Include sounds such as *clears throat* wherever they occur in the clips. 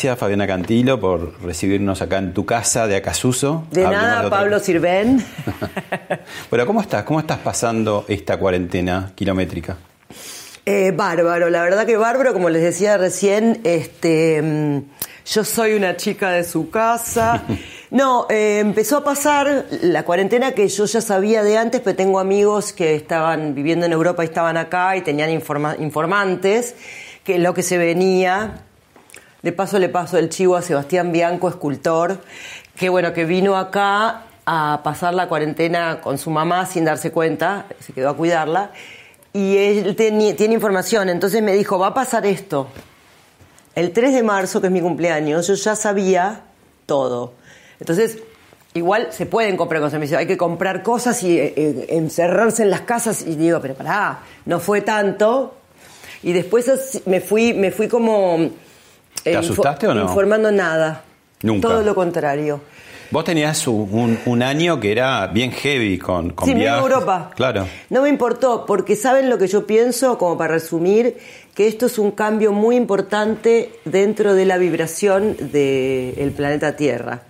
Gracias Fabiana Cantilo por recibirnos acá en tu casa de Acasuso. De Hablemos nada, Pablo cosa. Sirven. *laughs* *laughs* Bueno, ¿cómo estás? ¿Cómo estás pasando esta cuarentena kilométrica? Eh, bárbaro, la verdad que bárbaro, como les decía recién, este, mm, yo soy una chica de su casa. *laughs* No, eh, empezó a pasar la cuarentena que yo ya sabía de antes, pero tengo amigos que estaban viviendo en Europa y estaban acá y tenían informa- informantes, que lo que se venía. De paso le paso el chivo a Sebastián Bianco, escultor, que bueno, que vino acá a pasar la cuarentena con su mamá sin darse cuenta, se quedó a cuidarla, y él tiene información, entonces me dijo, va a pasar esto. El 3 de marzo, que es mi cumpleaños, yo ya sabía todo. Entonces, igual se pueden comprar cosas. Me dice, hay que comprar cosas y eh, eh, encerrarse en las casas. Y digo, pero pará, no fue tanto. Y después me fui, me fui como... ¿Te asustaste o no? Informando nada. Nunca. Todo lo contrario. Vos tenías un, año que era bien heavy con, con sí, viajes. Europa. Claro. No me importó, porque saben lo que yo pienso, como para resumir, que esto es un cambio muy importante dentro de la vibración del planeta Tierra.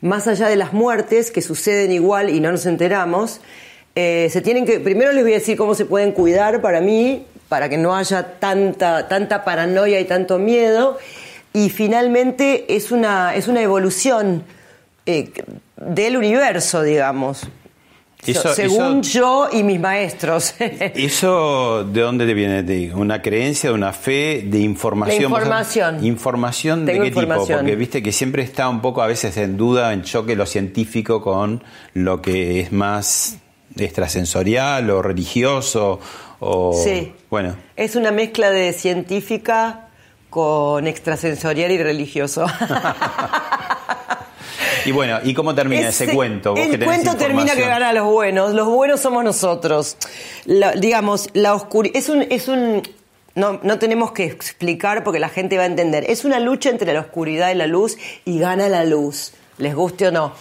Más allá de las muertes, que suceden igual y no nos enteramos, eh, se tienen que. Primero les voy a decir cómo se pueden cuidar para mí, para que no haya tanta, tanta paranoia y tanto miedo. Y finalmente es una, es una evolución eh, del universo, digamos. Eso- según eso- yo y mis maestros. ¿Eso de dónde te viene? ¿De una creencia, de una fe, de información? De información. ¿Información de Tengo qué información. tipo? Porque viste que siempre está un poco a veces en duda, en choque lo científico con lo que es más extrasensorial o religioso o... Sí. Bueno, es una mezcla de científica con extrasensorial y religioso. *laughs* y bueno, ¿y cómo termina ese, cuento? Vos El cuento termina que información. gana los buenos. Los buenos somos nosotros. La- digamos, la oscuridad. Es un. Es un no, no tenemos que explicar porque la gente va a entender. Es una lucha entre la oscuridad y la luz y gana la luz, les guste o no.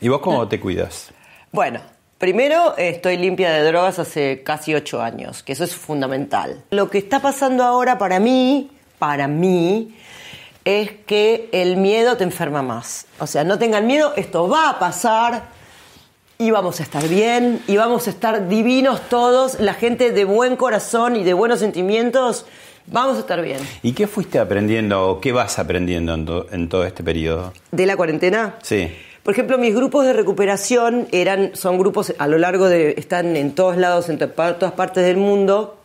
¿Y vos cómo te cuidas? Bueno, primero estoy limpia de drogas hace casi ocho años, que eso es fundamental. Lo que está pasando ahora para mí, para mí, es que el miedo te enferma más. O sea, no tengan miedo, esto va a pasar y vamos a estar bien y vamos a estar divinos todos, la gente de buen corazón y de buenos sentimientos, vamos a estar bien. ¿Y qué fuiste aprendiendo o qué vas aprendiendo en, to- en todo este periodo? ¿De la cuarentena? Sí. Por ejemplo, mis grupos de recuperación eran, son grupos a lo largo de, están en todos lados, en todas partes del mundo.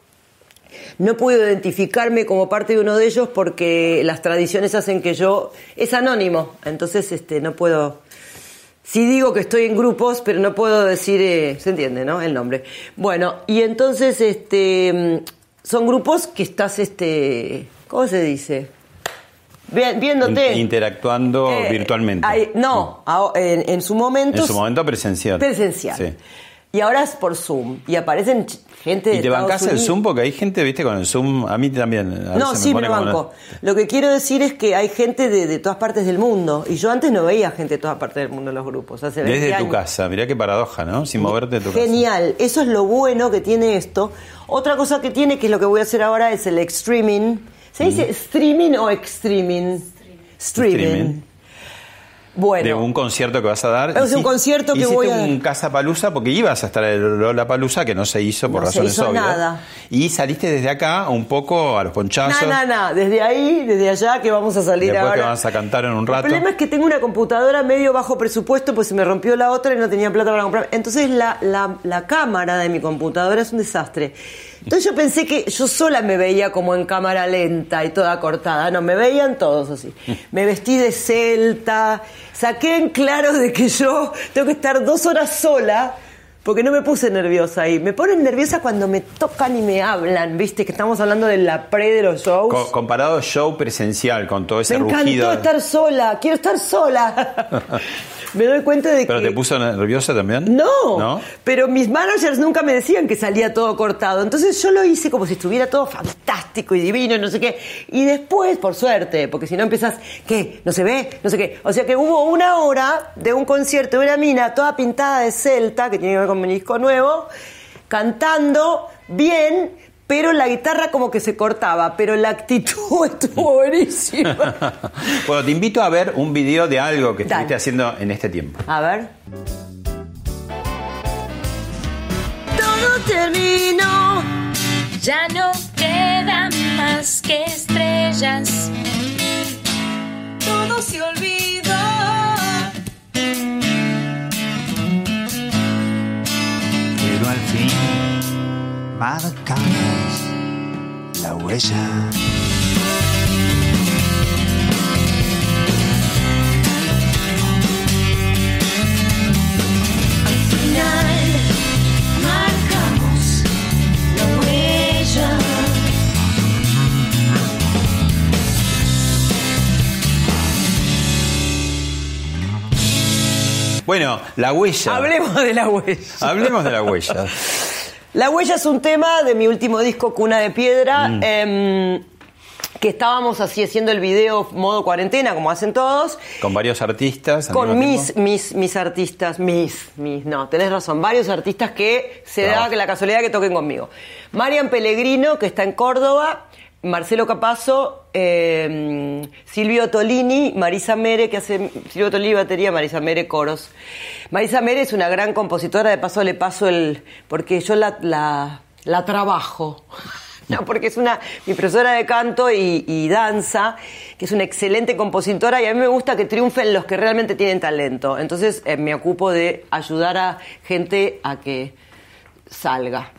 No puedo identificarme como parte de uno de ellos porque las tradiciones hacen que yo es anónimo, entonces este no puedo. Sí digo que estoy en grupos, pero no puedo decir, eh, se entiende, ¿no? El nombre. Bueno, y entonces este mm, son grupos que estás, este, ¿cómo se dice? Vi- Viéndote. In- interactuando Eh, virtualmente. no, a- en, en su momento. En su momento presencial. Presencial. Sí. Y ahora es por Zoom. Y aparecen gente de ¿Y te Estados bancás el. Zoom? Porque hay gente, viste, con el Zoom, a mí también. a No, sí, me como banco. Lo que quiero decir es que hay gente de, de todas partes del mundo. Y yo antes no veía gente de todas partes del mundo en los grupos. Hace 20 Desde tu casa, mirá qué paradoja, ¿no? Sin moverte de tu casa. Genial, eso es lo bueno que tiene esto. Otra cosa que tiene, que es lo que voy a hacer ahora, es el streaming. ¿Se dice streaming o extreaming? Streaming. Streaming. Bueno, De un concierto que vas a dar. Es un concierto que voy a un Casa Palusa porque ibas a estar en el Lola Palusa que no se hizo por No se razones hizo obvias. nada. Y saliste desde acá un poco a los ponchazos. no, no, no, desde ahí, desde allá que vamos a salir Después ahora. que vas a cantar en un El rato. problema es que tengo una computadora medio bajo presupuesto, pues se me rompió la otra y no tenía plata para comprar. Entonces la, la, la cámara de mi computadora es un desastre. Entonces yo pensé que yo sola me veía como en cámara lenta y toda cortada. No, me veían todos así. *laughs* Me vestí de celta, saqué en claro de que yo tengo que estar dos horas sola. Porque no me puse nerviosa ahí. Me ponen nerviosa cuando me tocan y me hablan, ¿viste? Que estamos hablando de la pre de los shows. Co- comparado show presencial con todo ese Me encantó rugido. estar sola, quiero estar sola. *laughs* Me doy cuenta de ¿Pero que... te puso nerviosa también? No, ¿No? pero mis managers nunca me decían que salía todo cortado. Entonces yo lo hice como si estuviera todo fantástico y divino y no sé qué. Y después, por suerte, porque si no empiezas, ¿qué? ¿No se ve? No sé qué. O sea que hubo una hora de un concierto de una mina toda pintada de celta, que tiene que ver con mi disco nuevo, cantando bien, pero la guitarra como que se cortaba, pero la actitud *laughs* estuvo buenísima. *laughs* bueno, te invito a ver un video de algo que Dale. estuviste haciendo en este tiempo. A ver. Todo terminó. Ya no quedan más que estrellas. Todo se olvidó. pero al fin marcamos la huella. Final, marcamos la huella. Bueno, la huella. Hablemos de la huella. Hablemos de la huella. La huella es un tema de mi último disco, Cuna de Piedra, em, que estábamos así haciendo el video modo cuarentena, como hacen todos, Con varios artistas. con mis, tiempo. mis, mis artistas, mis, mis, no, tenés razón, varios artistas que se da Trabajo. que la casualidad que toquen conmigo. Marian Pellegrino, que está en Córdoba, Marcelo Capazo, eh, Silvio Tolini, Marisa Mere, que hace Silvio Tolini batería, Marisa Mere coros. Marisa Mere es una gran compositora, de paso le paso el, porque yo la, la, trabajo. *laughs* No, porque es una mi profesora de canto y, y danza, que es una excelente compositora y a mí me gusta que triunfen los que realmente tienen talento. Entonces eh, me ocupo de ayudar a gente a que salga.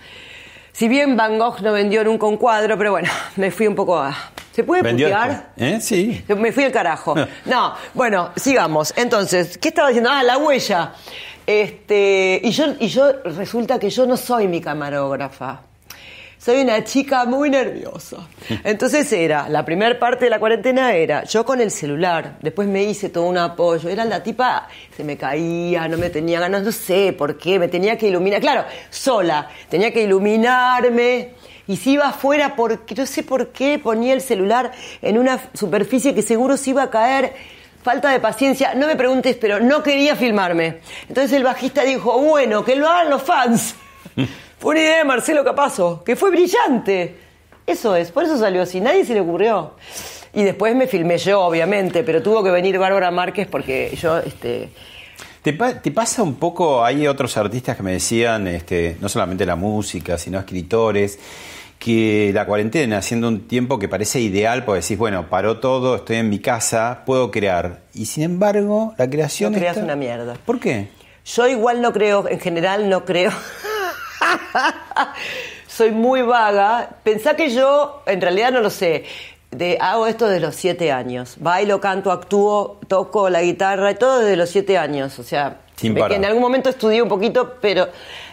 Si bien Van Gogh no vendió nunca un cuadro, pero bueno, *laughs* me fui un poco a... ¿Se puede ¿Vendió putear? ¿Eh? Sí. Me fui al carajo. *laughs* No, bueno, sigamos. Entonces, ¿qué estaba diciendo? Ah, la huella. Este, y yo, y yo resulta que yo no soy mi camarógrafa. Soy una chica muy nerviosa. *laughs* Entonces era, la primera parte de la cuarentena era yo con el celular, después me hice todo un apoyo, era la tipa, se me caía, no me tenía ganas, no sé por qué, me tenía que iluminar, claro, sola, tenía que iluminarme, y si iba afuera, porque no sé por qué ponía el celular en una superficie que seguro se iba a caer. Falta de paciencia, no me preguntes, pero no quería filmarme. Entonces el bajista dijo, bueno, que lo hagan los fans. *laughs* Fue una idea de Marcelo Capazo, que fue brillante. Eso es, por eso salió así, nadie se le ocurrió. Y después me filmé yo, obviamente, pero tuvo que venir Bárbara Márquez porque yo, este, ¿Te, pa- te pasa un poco, hay otros artistas que me decían, este, no solamente la música, sino escritores, que la cuarentena, siendo un tiempo que parece ideal, porque decís, bueno, paró todo, estoy en mi casa, puedo crear. Y sin embargo, la creación No creas está- una mierda. ¿Por qué? Yo igual no creo, en general no creo. *laughs* Soy muy vaga. Pensá que yo, en realidad no lo sé. De, hago esto desde los siete años. Bailo, canto, actúo, toco la guitarra, y todo desde los siete años. O sea, Sin que en algún momento estudié un poquito, pero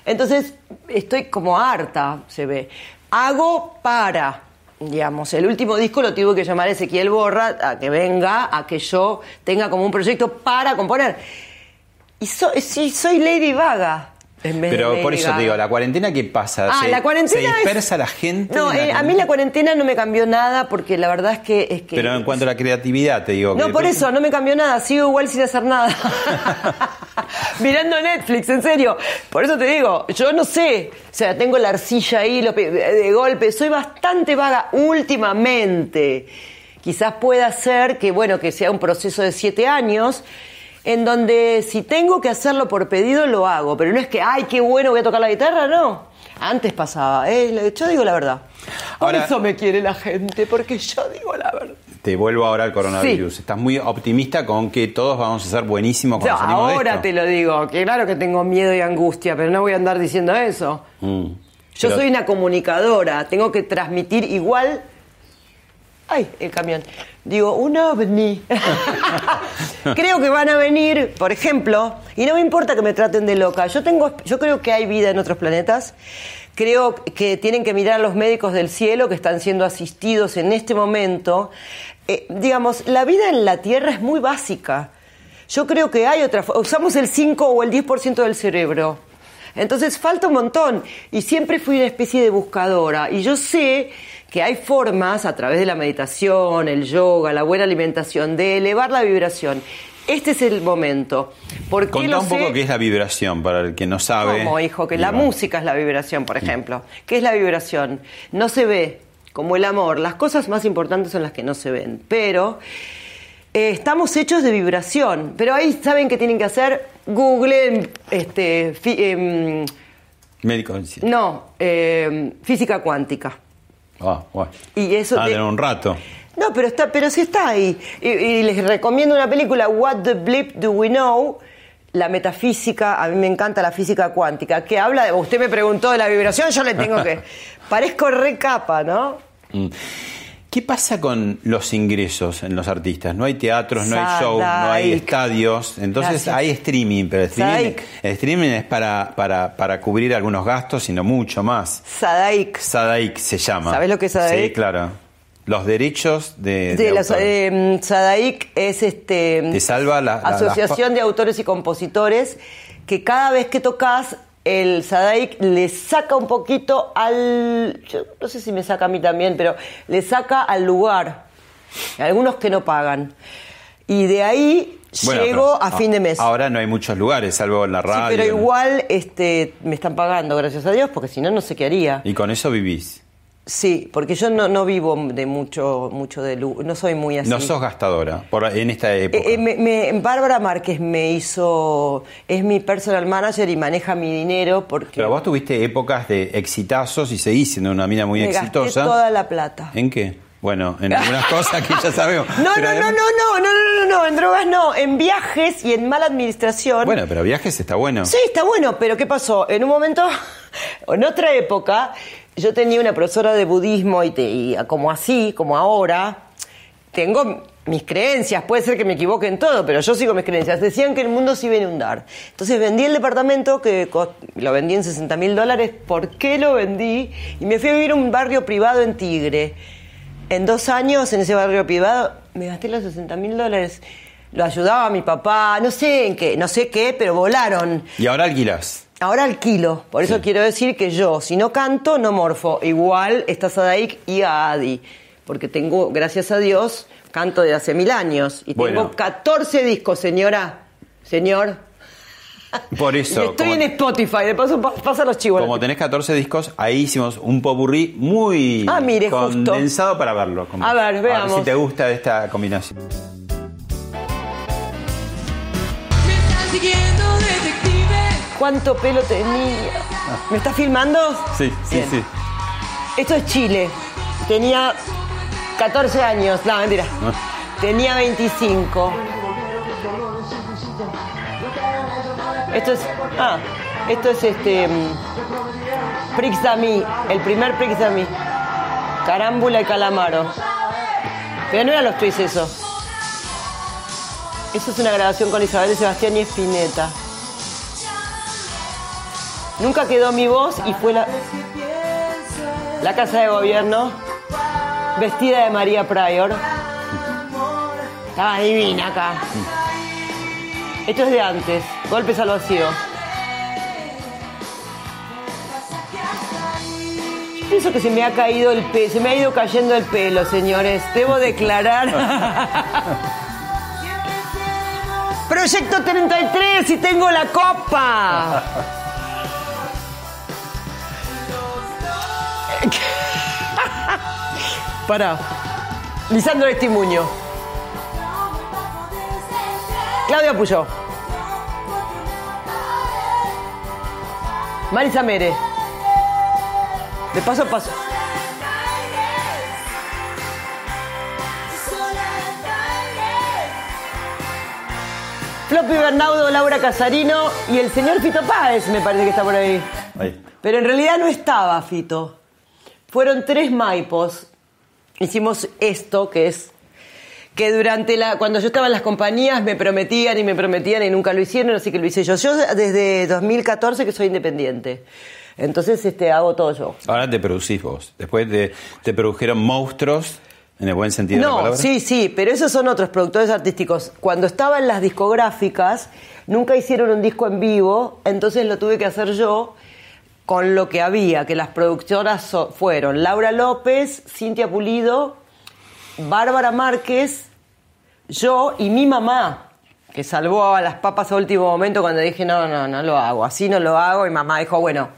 entonces estoy como harta, se ve. Hago para, digamos, el último disco lo tuve que llamar Ezequiel Borra a que venga, a que yo tenga como un proyecto para componer. Y so- sí, soy Lady Vaga. Pero por eso te digo, ¿la cuarentena qué pasa? Ah, ¿Se, la cuarentena ¿Se es- dispersa la gente? No, la eh, a mí la cuarentena no me cambió nada porque la verdad es que... Es que Pero en cuanto a la creatividad, te digo. No, que- por eso, no me cambió nada, sigo igual sin hacer nada. *laughs* Mirando Netflix, en serio. Por eso te digo, yo no sé, o sea, tengo la arcilla ahí lo pe- de golpe, soy bastante vaga últimamente. Quizás pueda ser que, bueno, que sea un proceso de siete años, en donde si tengo que hacerlo por pedido, lo hago. Pero no es que, ay, qué bueno, voy a tocar la guitarra, no. Antes pasaba, eh, yo digo la verdad. Por Ahora- eso me quiere la gente, porque yo digo la verdad. Te vuelvo ahora al coronavirus. Sí. Estás muy optimista con que todos vamos a ser buenísimos cuando No, salimos de ahora esto. te lo digo, que claro que tengo miedo y angustia, pero no voy a andar diciendo eso. Mm. Yo Pero- soy una comunicadora, tengo que transmitir igual. Ay, el camión. Digo, un ovni. *laughs* creo que van a venir, por ejemplo, y no me importa que me traten de loca. Yo tengo, yo creo que hay vida en otros planetas. Creo que tienen que mirar a los médicos del cielo que están siendo asistidos en este momento. Eh, digamos, la vida en la Tierra es muy básica. Yo creo que hay otra. Usamos el 5 o el 10% del cerebro. Entonces falta un montón. Y siempre fui una especie de buscadora. Y yo sé que hay formas a través de la meditación, el yoga, la buena alimentación, de elevar la vibración. Este es el momento. ¿Por qué Contá un poco qué es la vibración, para el que no sabe. Como hijo, que la música es la vibración, por ejemplo. ¿Qué es la vibración? No se ve, como el amor. Las cosas más importantes son las que no se ven. Pero eh, estamos hechos de vibración. Pero ahí saben qué tienen que hacer. Google, este, fi- em, Médico. no, em, física cuántica. Ah, bueno. Y eso Ah, te- tener un rato. No, pero está, pero sí está ahí. Y, y les recomiendo una película, What the Blip Do We Know? La metafísica, a mí me encanta la física cuántica, que habla de. Usted me preguntó de la vibración, yo le tengo que. *laughs* Parezco re capa, ¿no? Mm. ¿Qué pasa con los ingresos en los artistas? No hay teatros, no hay shows, no hay estadios. Entonces Gracias. hay streaming, pero el streaming, el streaming es para, para, para cubrir algunos gastos, sino mucho más. Sadaik. Sadaik se llama. ¿Sabes lo que es Sadaik? Sí, claro. Los derechos de, de eh, Sadaik es este Te salva la- la- Asociación de Autores y Compositores que cada vez que tocas el Sadaik le saca un poquito al yo no sé si me saca a mí también, pero le saca al lugar. Algunos que no pagan. Y de ahí Bueno, llego a fin de mes. Ahora no hay muchos lugares, salvo en la Sí, radio. pero ¿no? igual este, me están pagando, gracias a Dios, porque si no, no sé qué haría. Y con eso vivís. Sí, porque yo no, no vivo de mucho, mucho de luz, no soy muy así. No sos gastadora por, en esta época. Eh, eh, me- me- Bárbara Márquez me hizo, es mi personal manager y maneja mi dinero porque Pero vos tuviste épocas de exitazos y seguís siendo una mina muy me exitosa. gasté toda la plata. ¿En qué? Bueno, en algunas *laughs* cosas que ya sabemos. No, Pero no, además- no, no, no, no, no, no, en drogas no, en viajes y en mala administración. Bueno, pero viajes está bueno. Sí, está bueno, pero ¿qué pasó? En un momento, *laughs* en otra época, yo tenía una profesora de budismo y, te- y como así, como ahora, tengo mis creencias, puede ser que me equivoque en todo, pero yo sigo mis creencias. Decían que el mundo se iba a inundar. Entonces vendí el departamento, que lo vendí en 60 mil dólares. ¿Por qué lo vendí? Y me fui a vivir a un barrio privado en Tigre. En dos años, en ese barrio privado, me gasté los 60 mil dólares. Lo ayudaba a mi papá, no sé en qué, no sé qué, pero volaron. Y ahora alquilás. Ahora alquilo, por eso Sí. quiero decir que yo, si no canto, no morfo. Igual está Sadaik y a Adi, porque tengo, gracias a Dios, canto de hace mil años. Y Bueno. tengo 14 discos, señora, señor. Por eso. Y *laughs* estoy como, en Spotify, de paso pa- pasa los chivos. como tenés 14 discos, ahí hicimos un popurrí muy Ah, mire, justo. condensado para verlo. como- A ver, veamos. si te gusta esta combinación. Me están siguiendo detectives. ¿Cuánto pelo tenía? ¿Me estás filmando? Sí, sí, Bien. sí. Esto es Chile. Tenía 14 años. No, mentira. Tenía 25. Esto es. Ah, esto es este. mm, Prix d'Ami, el primer Prix d'Ami. Carámbula y calamaro. Pero no eran los twists eso. Eso es una grabación con Isabel Sebastián y Espineta. Nunca quedó mi voz y fue la, la casa de gobierno vestida de María Pryor. Estaba divina acá. Esto es de antes, golpes al vacío. Pienso que se me ha caído el pelo, se me ha ido cayendo el pelo, señores. Debo declarar. *laughs* Proyecto 33 y tengo la copa. *laughs* Para. Lisandro Estimuño. Claudia Puyó. Marisa Mere. De paso a paso. Floppy Bernaudo, Laura Casarino y el señor Fito Páez me parece que está por ahí. Ahí. Pero en realidad no estaba Fito. Fueron tres maipos. Hicimos esto, que es que durante la cuando yo estaba en las compañías me prometían y me prometían y nunca lo hicieron, así que lo hice yo. Yo desde 2014 que soy independiente. Entonces este hago todo yo. Ahora te producís vos. Después te, te produjeron monstruos, en el buen sentido de la No, palabra. sí, sí, pero esos son otros productores artísticos. Cuando estaba en las discográficas, nunca hicieron un disco en vivo, entonces lo tuve que hacer yo con lo que había, que las productoras fueron Laura López, Cintia Pulido, Bárbara Márquez, yo y mi mamá, que salvó a las papas a último momento cuando dije, no, no, no lo hago, así no lo hago, y mamá dijo, bueno,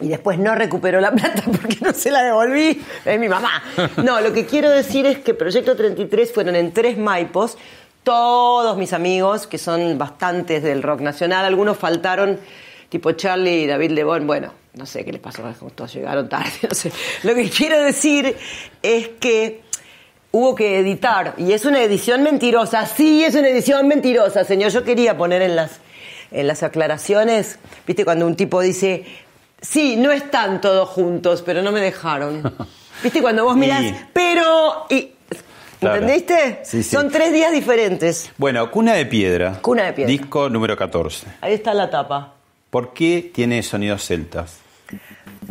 y después no recuperó la *laughs* plata porque no se la devolví. Es mi mamá. *laughs* No, lo que quiero decir es que Proyecto 33 fueron en tres maipos. Todos mis amigos, que son bastantes del rock nacional, algunos faltaron, tipo Charlie y David Lebón. Bueno, no sé qué les pasó, todos llegaron tarde, *laughs* no sé. Lo que quiero decir es que hubo que editar y es una edición mentirosa. Sí, es una edición mentirosa, señor. Yo quería poner en las, en las aclaraciones, viste, cuando un tipo dice, sí, no están todos juntos, pero no me dejaron. *laughs* Viste, cuando vos mirás, Y- pero... Y, Claro. ¿Entendiste? Sí, sí. Son tres días diferentes. Bueno, Cuna de Piedra. Cuna de Piedra. Disco número 14. Ahí está la tapa. ¿Por qué tiene sonidos celtas?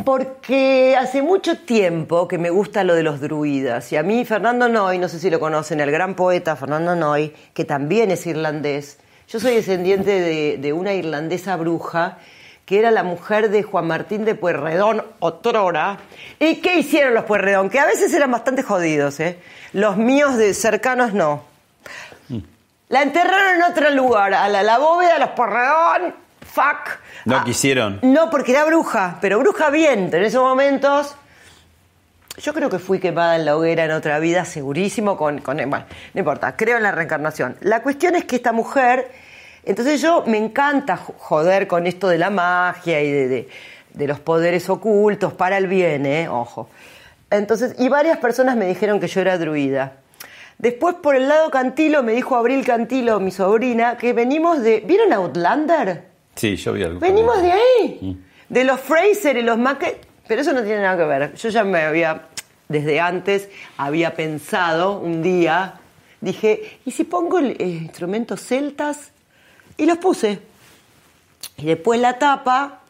Porque hace mucho tiempo que me gusta lo de los druidas. Y a mí Fernando Noy, no sé si lo conocen, el gran poeta Fernando Noy, que también es irlandés. Yo soy descendiente de, de una irlandesa bruja que era la mujer de Juan Martín de Pueyrredón, otrora. ¿Y qué hicieron los Pueyrredón? Que a veces eran bastante jodidos, ¿eh? Los míos de cercanos no. La enterraron en otro lugar, a la, la bóveda de los Pueyrredón. Fuck. ¿No Ah, quisieron? no, porque era bruja, pero bruja bien. Pero en esos momentos, yo creo que fui quemada en la hoguera en otra vida, segurísimo, con, con- Bueno, no importa, creo en la reencarnación. La cuestión es que esta mujer. Entonces yo me encanta jo- joder con esto de la magia y de, de- de los poderes ocultos para el bien, ¿eh? Ojo. Entonces, y varias personas me dijeron que yo era druida. Después, por el lado Cantilo, me dijo Abril Cantilo, mi sobrina, que venimos de. ¿Vieron Outlander? Sí, yo vi algo. Venimos de ahí, de los Fraser y los Mackey. Pero eso no tiene nada que ver. Yo ya me había, desde antes, había pensado un día, dije, ¿y si pongo eh, instrumentos celtas? Y los puse. Y después la tapa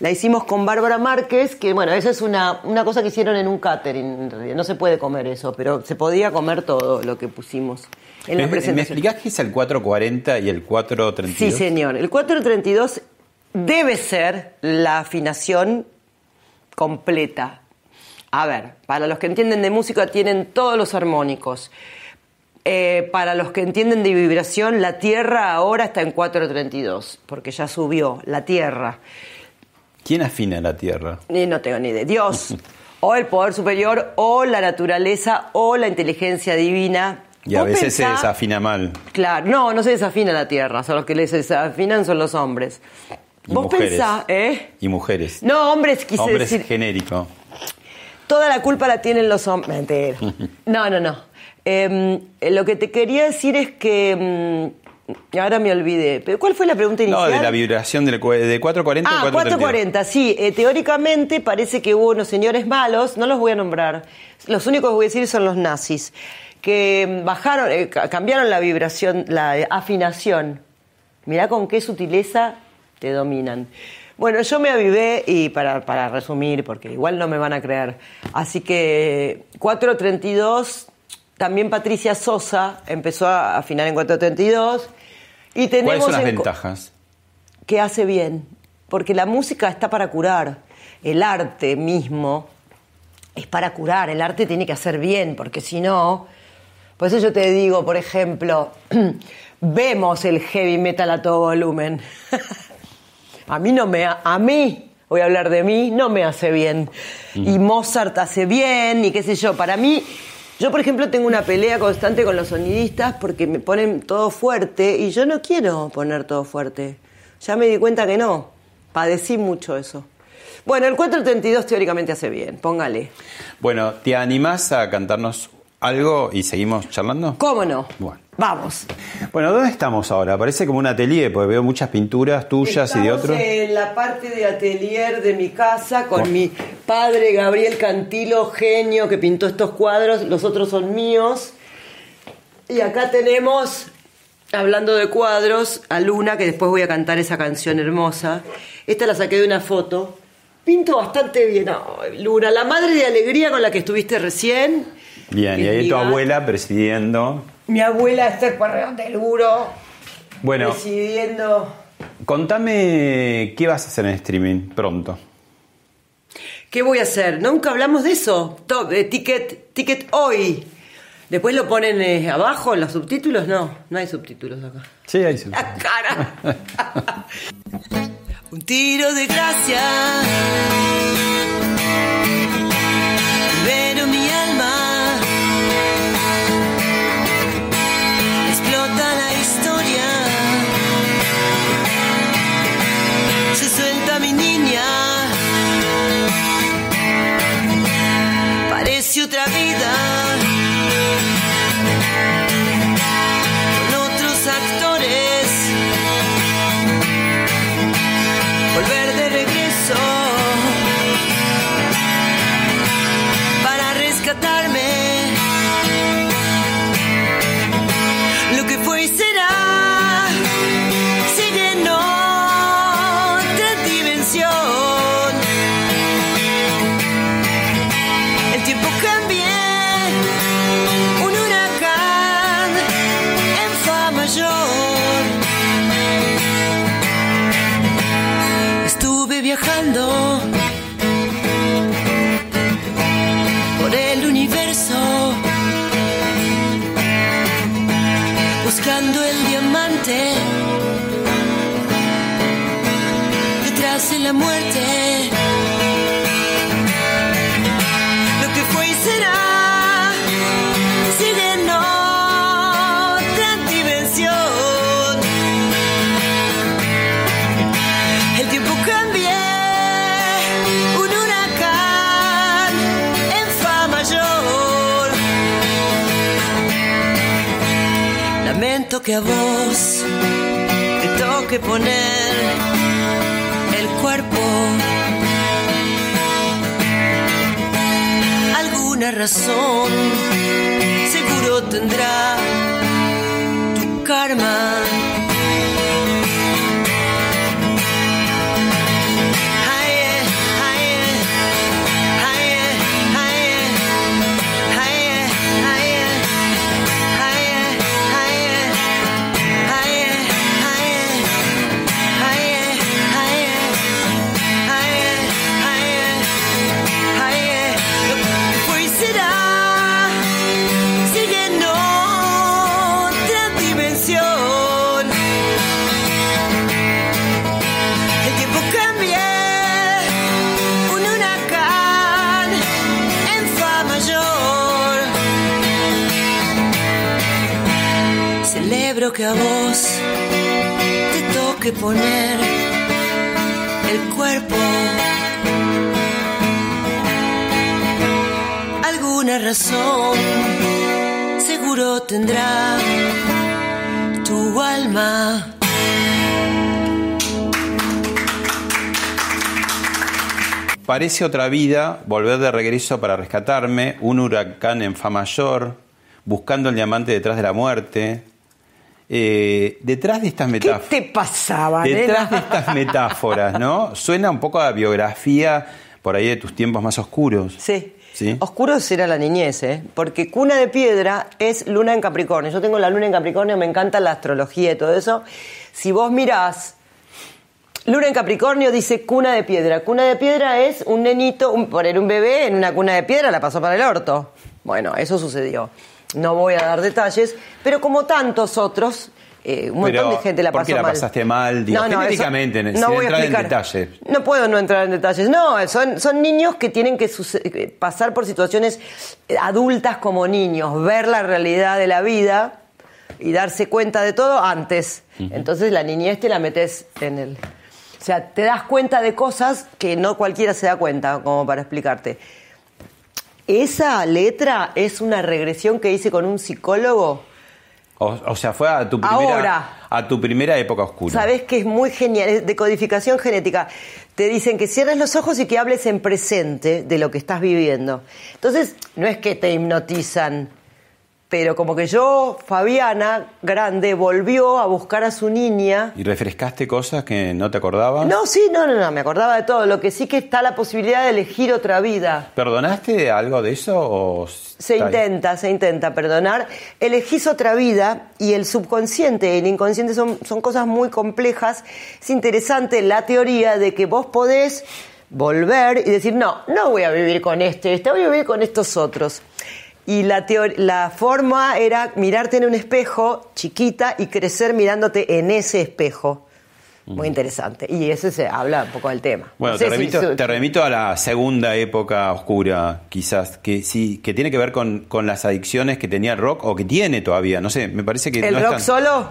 la hicimos con Bárbara Márquez, que bueno, esa es una, una cosa que hicieron en un catering, en realidad. No se puede comer eso, pero se podía comer todo lo que pusimos en la ¿Me, explicás qué es el 440 y el 432? Sí, señor. El 432 debe ser la afinación completa. A ver, para los que entienden de música tienen todos los armónicos. Eh, para los que entienden de vibración, la Tierra ahora está en 432, porque ya subió la Tierra. ¿Quién afina la Tierra? Y no tengo ni idea. Dios, *laughs* o el poder superior, o la naturaleza, o la inteligencia divina. Y a veces se desafina mal. Claro, no, no se desafina la tierra, son los que les desafinan son los hombres. Y Vos mujeres. pensá, ¿eh? Y mujeres. No, hombres quise Hombres decir. genérico. Toda la culpa la tienen los hombres. *laughs* No, no, no. Em, lo que te quería decir es que. mm, ahora me olvidé. ¿Pero ¿Cuál fue la pregunta No, inicial? de la vibración del, de 440 Ah, al 432. 440, sí. Eh, teóricamente parece que hubo unos señores malos, no los voy a nombrar. Los únicos que voy a decir son los nazis, que bajaron, eh, ca- cambiaron la vibración, la eh, afinación. Mirá con qué sutileza te dominan. Bueno, yo me avivé y para, para resumir, porque igual no me van a creer. Así que 432, también Patricia Sosa empezó a afinar en 432. Y tenemos ¿Cuáles son las ventajas? que hace bien, porque la música está para curar. el arte mismo es para curar, el arte tiene que hacer bien, porque si no, por eso yo te digo, por ejemplo, *clears throat* vemos el heavy metal a todo volumen. *laughs* a mí no me, a mí, voy a hablar de mí, no me hace bien. Y Mozart hace bien, y qué sé yo, para mí, yo por ejemplo tengo una pelea constante con los sonidistas porque me ponen todo fuerte y yo no quiero poner todo fuerte. Ya me di cuenta que no, padecí mucho eso. Bueno, el 432 teóricamente hace bien, póngale. Bueno, ¿te animás a cantarnos algo y seguimos charlando? ¿Cómo no? Bueno. Vamos. Bueno, ¿dónde estamos ahora? Parece como un atelier, porque veo muchas pinturas tuyas y de otros. en la parte de atelier de mi casa con mi padre Gabriel Cantilo, genio, que pintó estos cuadros. Los otros son míos. Y acá tenemos, hablando de cuadros, a Luna, que después voy a cantar esa canción hermosa. Esta la saqué de una foto. Pinto bastante bien. Ay, Luna, la madre de alegría con la que estuviste recién. Bien, y ahí tu abuela presidiendo. Mi abuela está en Correón del Guro. Bueno, Presidiendo. contame qué vas a hacer en streaming pronto. ¿Qué voy a hacer? Nunca hablamos de eso. To- eh, ticket, ticket hoy. Después lo ponen eh, abajo en los subtítulos. No, no hay subtítulos acá. Sí, ahí sí. *laughs* La cara. *laughs* Un tiro de gracia. outra vida. Que a vos te toque poner el cuerpo. alguna razón, seguro tendrá tu karma. Que a vos te toque poner el cuerpo. alguna razón, seguro tendrá tu alma. Parece otra vida, volver de regreso para rescatarme, un huracán en fa mayor, buscando el diamante detrás de la muerte. Eh, detrás de estas ¿Qué metáforas. te pasaba, Detrás de estas metáforas, ¿no? Suena un poco a biografía por ahí de tus tiempos más oscuros. Sí. ¿Sí? Oscuros era la niñez, ¿eh? Porque cuna de piedra es luna en Capricornio. Yo tengo la luna en Capricornio, me encanta la astrología y todo eso. Si vos mirás Luna en Capricornio dice cuna de piedra. Cuna de piedra es un nenito, un, poner un bebé en una cuna de piedra, la pasó para el orto. Bueno, eso sucedió. No voy a dar detalles, pero como tantos otros, eh, un montón Pero, de gente la ¿por pasó qué la mal. pasaste mal? Digo, eso- sin voy a entrar en detalles. No puedo no entrar en detalles. No, son, son niños que tienen que eh, pasar por situaciones adultas como niños, ver la realidad de la vida y darse cuenta de todo antes. Entonces la niñez te la metes en el... O sea, te das cuenta de cosas que no cualquiera se da cuenta, como para explicarte. Esa letra es una regresión que hice con un psicólogo. O, o sea, fue a tu primera, Ahora. a tu primera época oscura. Sabes que es muy genial, es de codificación genética. Te dicen que cierres los ojos y que hables en presente de lo que estás viviendo. Entonces, no es que te hipnotizan, pero como que yo, Fabiana, grande, volvió a buscar a su niña. ¿Y refrescaste cosas que no te acordabas? No, sí, no, no, no, me acordaba de todo. Lo que sí que está la posibilidad de elegir otra vida. ¿Perdonaste algo de eso? O Se intenta, se intenta perdonar. Elegís otra vida y el subconsciente y el inconsciente son, son cosas muy complejas. Es interesante la teoría de que vos podés volver y decir, no, no voy a vivir con este, este voy a vivir con estos otros. Y la, la forma era mirarte en un espejo chiquita y crecer mirándote en ese espejo. Muy interesante. Y ese se habla un poco del tema. Bueno, No sé te, remito, te remito a la segunda época oscura, quizás, que sí, que tiene que ver con, con las adicciones que tenía el rock o que tiene todavía. No sé, me parece que ¿El no es rock tan- solo?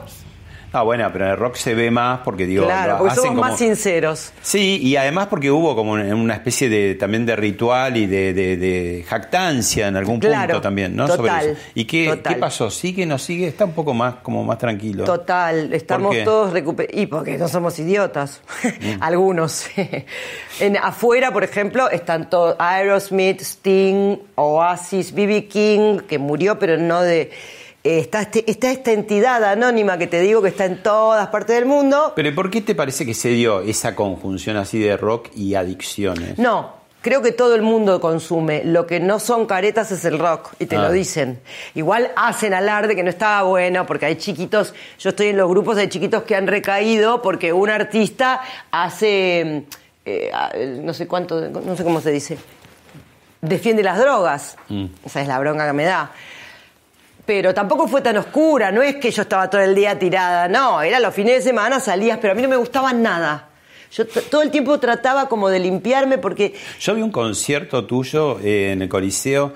Ah, bueno, pero en el rock se ve más porque digo, claro, porque hacen somos como- más sinceros. Sí, y además porque hubo como una especie de también de ritual y de, de- de jactancia en algún Claro, punto también, ¿no? total, Sobre eso. ¿Y qué, total. qué pasó? ¿Sigue, no sigue? Está un poco más, como más tranquilo. Total, estamos todos recuperados. Y porque no somos idiotas. *laughs* Algunos. *laughs* en, afuera, por ejemplo, están todos Aerosmith, Sting, Oasis, B.B. King, que murió, pero no de. Eh, está, este- está esta entidad anónima que te digo que está en todas partes del mundo. Pero ¿por qué te parece que se dio esa conjunción así de rock y adicciones? No, creo que todo el mundo consume. Lo que no son caretas es el rock, y te Ah. lo dicen. Igual hacen alarde que no estaba bueno, porque hay chiquitos, yo estoy en los grupos de chiquitos que han recaído porque un artista hace, eh, ah, no sé cuánto, no sé cómo se dice, defiende las drogas. Esa es la bronca que me da. Pero tampoco fue tan oscura, no es que yo estaba todo el día tirada, no, era los fines de semana, salías, pero a mí no me gustaba nada. Yo todo el tiempo trataba como de limpiarme porque Yo vi un concierto tuyo eh, en el Coliseo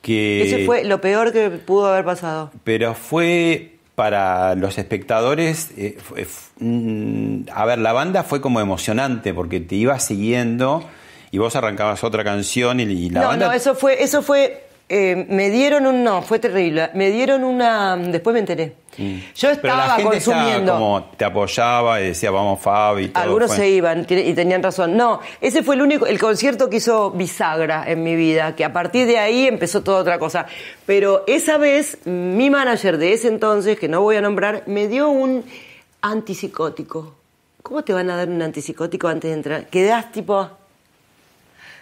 que... ese fue lo peor que pudo haber pasado. Pero fue para los espectadores, eh, fue- mm, a ver, la banda fue como emocionante porque te iba siguiendo y vos arrancabas otra canción y, y la no, banda... no, eso fue, eso fue, eh, me dieron un, no, fue terrible. Me dieron una, después me enteré. Yo Mm. Pero estaba la gente estaba consumiendo. como te apoyaba y decía vamos Fabi y todo. Algunos fue- se iban y tenían razón. No, ese fue el único, el concierto que hizo bisagra en mi vida, que a partir de ahí empezó toda otra cosa. Pero esa vez, mi manager de ese entonces, que no voy a nombrar, me dio un antipsicótico. ¿Cómo te van a dar un antipsicótico antes de entrar? Quedás tipo...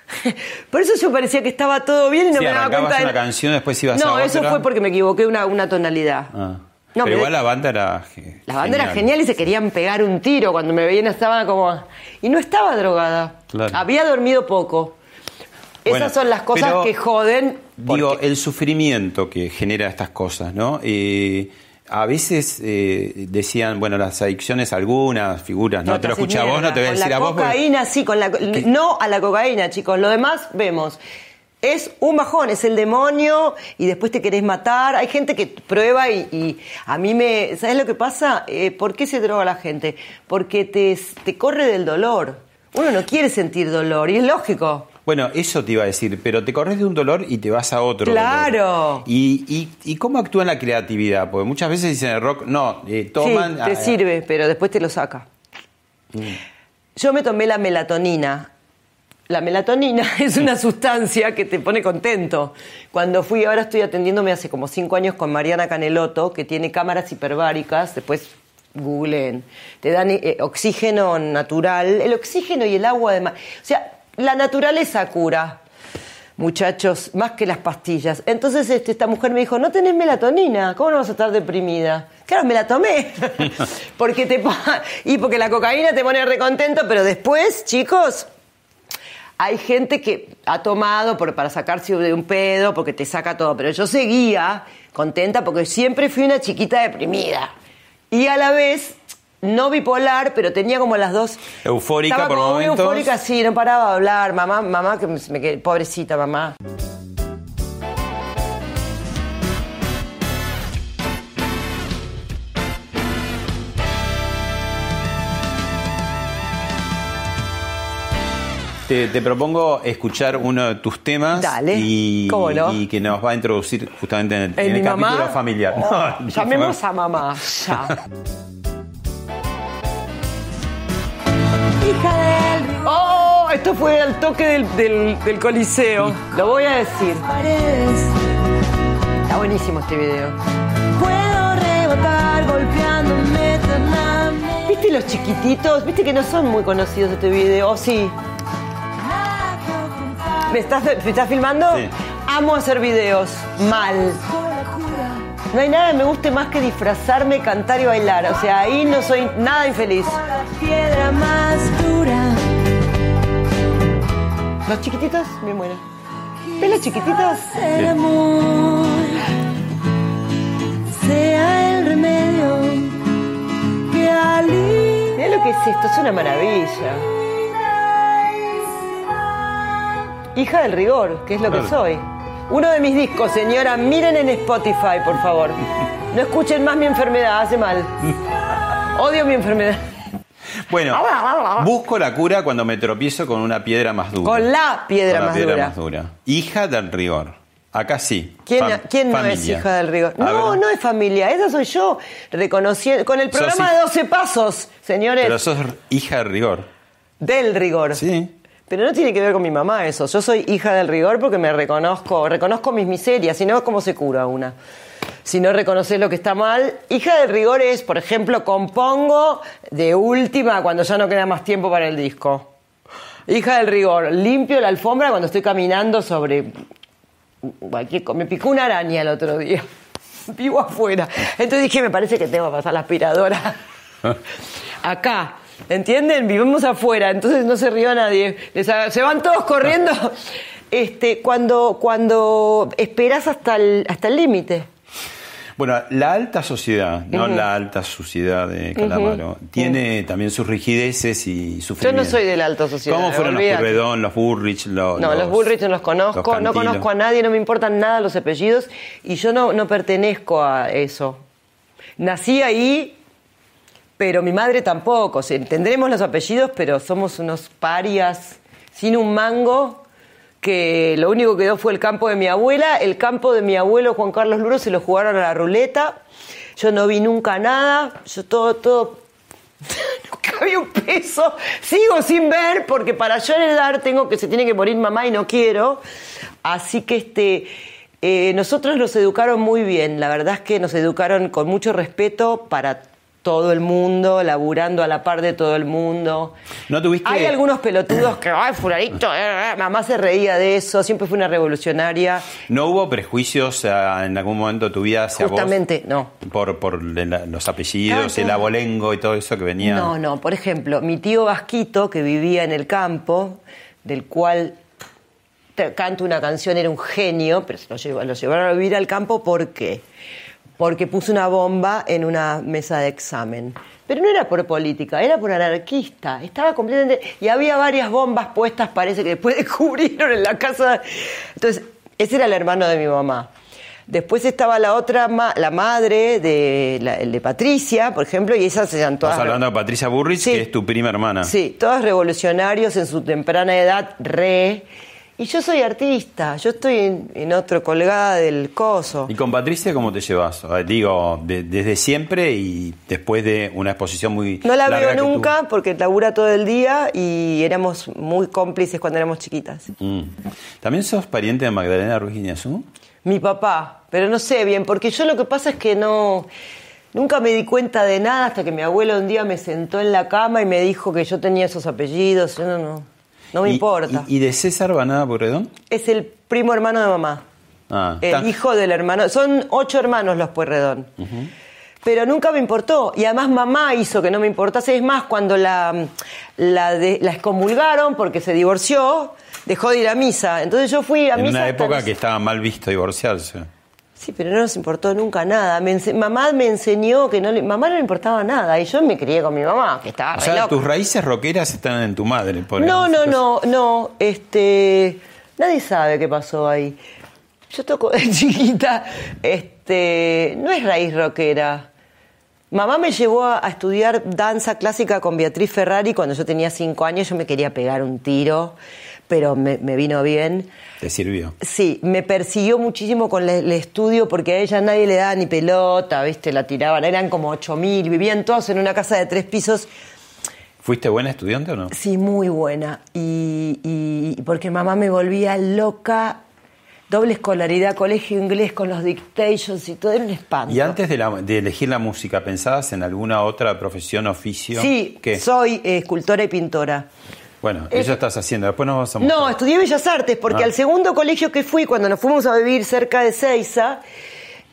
*laughs* Por eso yo parecía que estaba todo bien y no Sí, me daba cuenta. de- una canción, después ibas no, a eso otra. fue porque me equivoqué una, una tonalidad. Ah. No, Pero igual la banda era la banda era genial y se querían pegar un tiro. Cuando me veían estaba como... Y no estaba drogada. Claro. Había dormido poco. Bueno, Esas son las cosas pero, que joden. Digo, el sufrimiento que genera estas cosas, ¿no? Eh, a veces eh, decían, bueno, las adicciones, algunas figuras, no, te lo escuché a vos, no te voy a decir a Con vos. la porque- cocaína, sí, con la, no a la cocaína, chicos. Lo demás vemos. Es un bajón, es el demonio y después te querés matar. Hay gente que prueba y, y a mí me... ¿Sabes lo que pasa? Eh, ¿Por qué se droga la gente? Porque te, te corre del dolor. Uno no quiere sentir dolor y es lógico. Bueno, eso te iba a decir, pero te corres de un dolor y te vas a otro. Claro. dolor. ¿Y, y, y cómo actúa en la creatividad? Porque muchas veces dicen en el rock, no, eh, toman. Sí, te ah, sirve, pero después te lo saca. Yo me tomé la melatonina. La melatonina *laughs* es una *laughs* sustancia que te pone contento. Cuando fui, ahora estoy atendiéndome hace como cinco años con Mariana Caneloto, que tiene cámaras hiperbáricas, después googleen, te dan eh, oxígeno natural, el oxígeno y el agua de mar. O sea, la naturaleza cura. muchachos, más que las pastillas. Entonces este, esta mujer me dijo, no tenés melatonina, ¿cómo no vas a estar deprimida? Claro, me la tomé. *laughs* porque te y porque la cocaína te pone recontento, pero después, chicos, hay gente que ha tomado por- para sacarse de un pedo, porque te saca todo, pero yo seguía contenta porque siempre fui una chiquita deprimida. Y a la vez, no bipolar, pero tenía como las dos... Eufórica Estaba por como muy momentos. eufórica, sí, no paraba de hablar. Mamá, mamá, que me, quedé- pobrecita mamá. Te, te propongo escuchar uno de tus temas Dale, y, ¿cómo no? y que nos va a introducir justamente en el, en ¿En el mi capítulo familiar. Oh, No, *laughs* llamemos a mamá. *laughs* Ya. Hija del ¡Oh! Esto fue al toque del, del- del coliseo. Lo voy a decir. Está buenísimo este video. Puedo rebotar golpeándome. ¿Viste los chiquititos? ¿Viste que no son muy conocidos este video? ¿O sí? Que ocultar. ¿Me estás, ¿Me estás filmando? Sí. Amo hacer videos. Mal. No hay nada que me guste más que disfrazarme, cantar y bailar. O sea, ahí no soy nada infeliz. Piedra más dura. ¿Los chiquititos? Bien buena. ¿Ves los chiquititos? El amor sea el remedio que alivia. Mira lo que es esto, es una maravilla. Hija del rigor, que es lo que soy. Uno de mis discos, señora, miren en Spotify, por favor. No escuchen más mi enfermedad, hace mal. Odio mi enfermedad. Bueno, busco la cura cuando me tropiezo con una piedra más dura. Con la piedra, Con la más, piedra dura. más dura. Hija del rigor. Acá sí. ¿Quién, Fam- quién no es hija del rigor? A No, ver. no es familia, esa soy yo, reconociendo, con el programa de 12 pasos, señores, Pero sos hija del rigor. del rigor. Sí. Pero no tiene que ver con mi mamá eso. Yo soy hija del rigor porque me reconozco, reconozco mis miserias, si no, ¿cómo se cura una? Si no reconoces lo que está mal. Hija del rigor es, por ejemplo, compongo de última cuando ya no queda más tiempo para el disco. Hija del rigor, limpio la alfombra cuando estoy caminando sobre cualquier Me picó una araña el otro día. *laughs* Vivo afuera. Entonces dije, me parece que tengo que pasar la aspiradora. *laughs* Acá. ¿Entienden? Vivimos afuera, entonces no se rió nadie. Les haga- se van todos corriendo. *laughs* Este, cuando, cuando esperas hasta el hasta el límite. Bueno, la alta sociedad, no la alta suciedad de Calamaro, tiene también sus rigideces y Yo sufrimientos. no soy de la alta sociedad. ¿Cómo fueron los. Purredón, los Bullrich, los, No, los Bullrich no los conozco, no conozco a nadie, no me importan nada los apellidos y yo no, no pertenezco a eso. Nací ahí, pero mi madre tampoco. Tendremos los apellidos, pero somos unos parias sin un mango que lo único que quedó fue el campo de mi abuela. El campo de mi abuelo Juan Carlos Luro se lo jugaron a la ruleta. Yo no vi nunca nada. Yo todo, todo *laughs* Nunca vi un peso. Sigo sin ver porque para yo heredar tengo que se tiene que morir mamá y no quiero. Así que este eh, nosotros nos educaron muy bien. La verdad es que nos educaron con mucho respeto para todo el mundo, laburando a la par de todo el mundo. ¿No tuviste- Hay algunos pelotudos que, ay, fulanito, eh, eh", mamá se reía de eso, siempre fue una revolucionaria. ¿No hubo prejuicios en algún momento de tu vida hacia vos? Justamente, no. Por, por la- los apellidos, el abolengo y todo eso que venía. No, no, por ejemplo, mi tío Vasquito, que vivía en el campo, del cual canto una canción, era un genio, pero se lo, llevaron a vivir al campo, ¿por qué? Porque puso una bomba en una mesa de examen. Pero no era por política, era por anarquista. Estaba completamente. Y había varias bombas puestas, parece que después *laughs* descubrieron en la casa. Entonces, ese era el hermano de mi mamá. Después estaba la otra, ma- la madre de, la- el de Patricia, por ejemplo, y esas eran todas. Estás hablando de Patricia Burrich, Sí. que es tu prima hermana. Sí, todos revolucionarios en su temprana edad, re. Y yo soy artista, yo estoy en, en otro colgada del coso. ¿Y con Patricia cómo te llevas? Eh, Digo, de- desde siempre y después de una exposición muy No la larga veo nunca porque labura todo el día y éramos muy cómplices cuando éramos chiquitas. Mm. ¿También sos pariente de Magdalena Ruiz Guiñazú? Mi papá, pero no sé bien, porque yo lo que pasa es que no. Nunca me di cuenta de nada hasta que mi abuelo un día me sentó en la cama y me dijo que yo tenía esos apellidos. Yo no, no. No me Y- importa. ¿Y, y de César Banada Pueyrredón? Es el primo hermano de mamá. Ah, El está- hijo del hermano. Son ocho hermanos los Pueyrredón. Pero nunca me importó. Y además mamá hizo que no me importase. Es más, cuando la, la, de- la excomulgaron porque se divorció, dejó de ir a misa. Entonces yo fui a en misa. una hasta época los- que estaba mal visto divorciarse. Sí, pero no nos importó nunca nada. Me mamá me enseñó que no le... Mamá no le importaba nada. Y yo me crié con mi mamá, que estaba O re sea, loca. tus raíces rockeras están en tu madre. por No, no, no, no. Este, nadie sabe qué pasó ahí. Yo toco de *laughs* chiquita. Este, no es raíz rockera. Mamá me llevó a, a estudiar danza clásica con Beatriz Ferrari cuando yo tenía cinco años. Yo me quería pegar un tiro, pero me, me vino bien. Te sirvió. Sí, me persiguió muchísimo con el estudio porque a ella nadie le daba ni pelota, ¿viste? La tiraban, eran como ocho mil, vivían todos en una casa de tres pisos. ¿Fuiste buena estudiante o no? Sí, muy buena. Y, y- y porque mamá me volvía loca, doble escolaridad, colegio inglés con los dictations y todo, era un espanto. Y antes de, la- de elegir la música, ¿pensabas en alguna otra profesión, oficio? Sí, ¿Qué? soy eh, escultora y pintora. Bueno, eso estás haciendo. Después nos vas a mostrar. No, estudié Bellas Artes porque Ah. al segundo colegio que fui, cuando nos fuimos a vivir cerca de Seiza,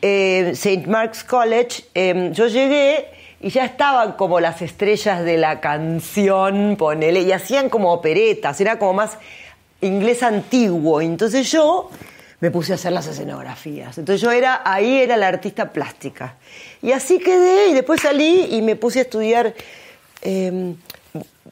eh, St. Mark's College, eh, yo llegué y ya estaban como las estrellas de la canción, ponele, y hacían como operetas, era como más inglés antiguo. Entonces yo me puse a hacer las escenografías. Entonces yo era, ahí era la artista plástica. Y así quedé y después salí y me puse a estudiar eh,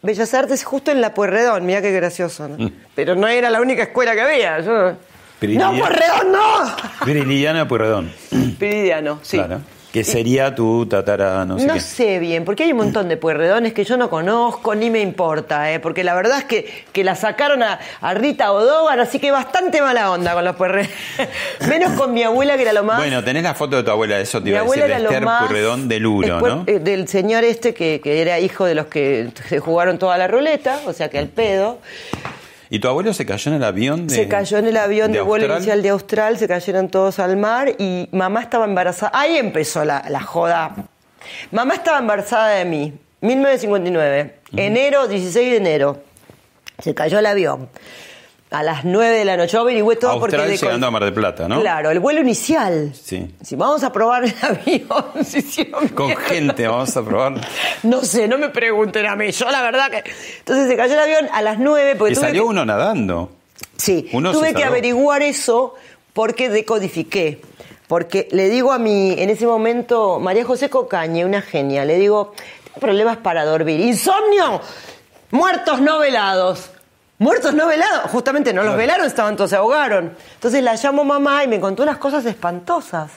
Bellas Artes justo en la Pueyrredón, mira qué gracioso, ¿no? Pero no era la única escuela que había. Yo... ¡No, Pueyrredón, no! Viridiana Pueyrredón. Piridiano, sí. Claro. Que sería tu tatara, no sé No qué. sé bien, porque hay un montón de puerredones que yo no conozco ni me importa, ¿eh? porque la verdad es que, que la sacaron a, a Rita Odogan, así que bastante mala onda con los puerredones. *laughs* Menos con mi abuela, que era lo más. Bueno, tenés la foto de tu abuela, eso te mi iba a decir, de Esther más. Pueyrredón de Luro, ¿no? eh, del señor este que, que era hijo de los que se jugaron toda la ruleta, o sea que al pedo. ¿Y tu abuelo se cayó en el avión de Se cayó en el avión de, vuelo Austral? inicial de Austral, se cayeron todos al mar y mamá estaba embarazada. Ahí empezó la, la joda. Mamá estaba embarazada de mí, 1959, enero, 16 de enero. Se cayó el avión. A las 9 de la noche. Yo averigüé todo porque... Austral de- llegando a Mar del Plata, ¿no? Claro, el vuelo inicial. Sí. Si vamos a probar el *laughs* avión, hicieron Con mierda. gente, vamos a probar. No sé, no me pregunten a mí. Yo la verdad que... Entonces se cayó el avión a las 9 porque Y tuve salió que- uno nadando. Sí, Uno tuve que averiguar eso porque decodifiqué. Porque le digo a mi, en ese momento, María José Cocañe, una genia, le digo, tengo problemas para dormir. Insomnio, muertos no velados. Muertos no velados, justamente no los velaron, estaban todos, se ahogaron. Entonces la llamo mamá y me contó unas cosas espantosas,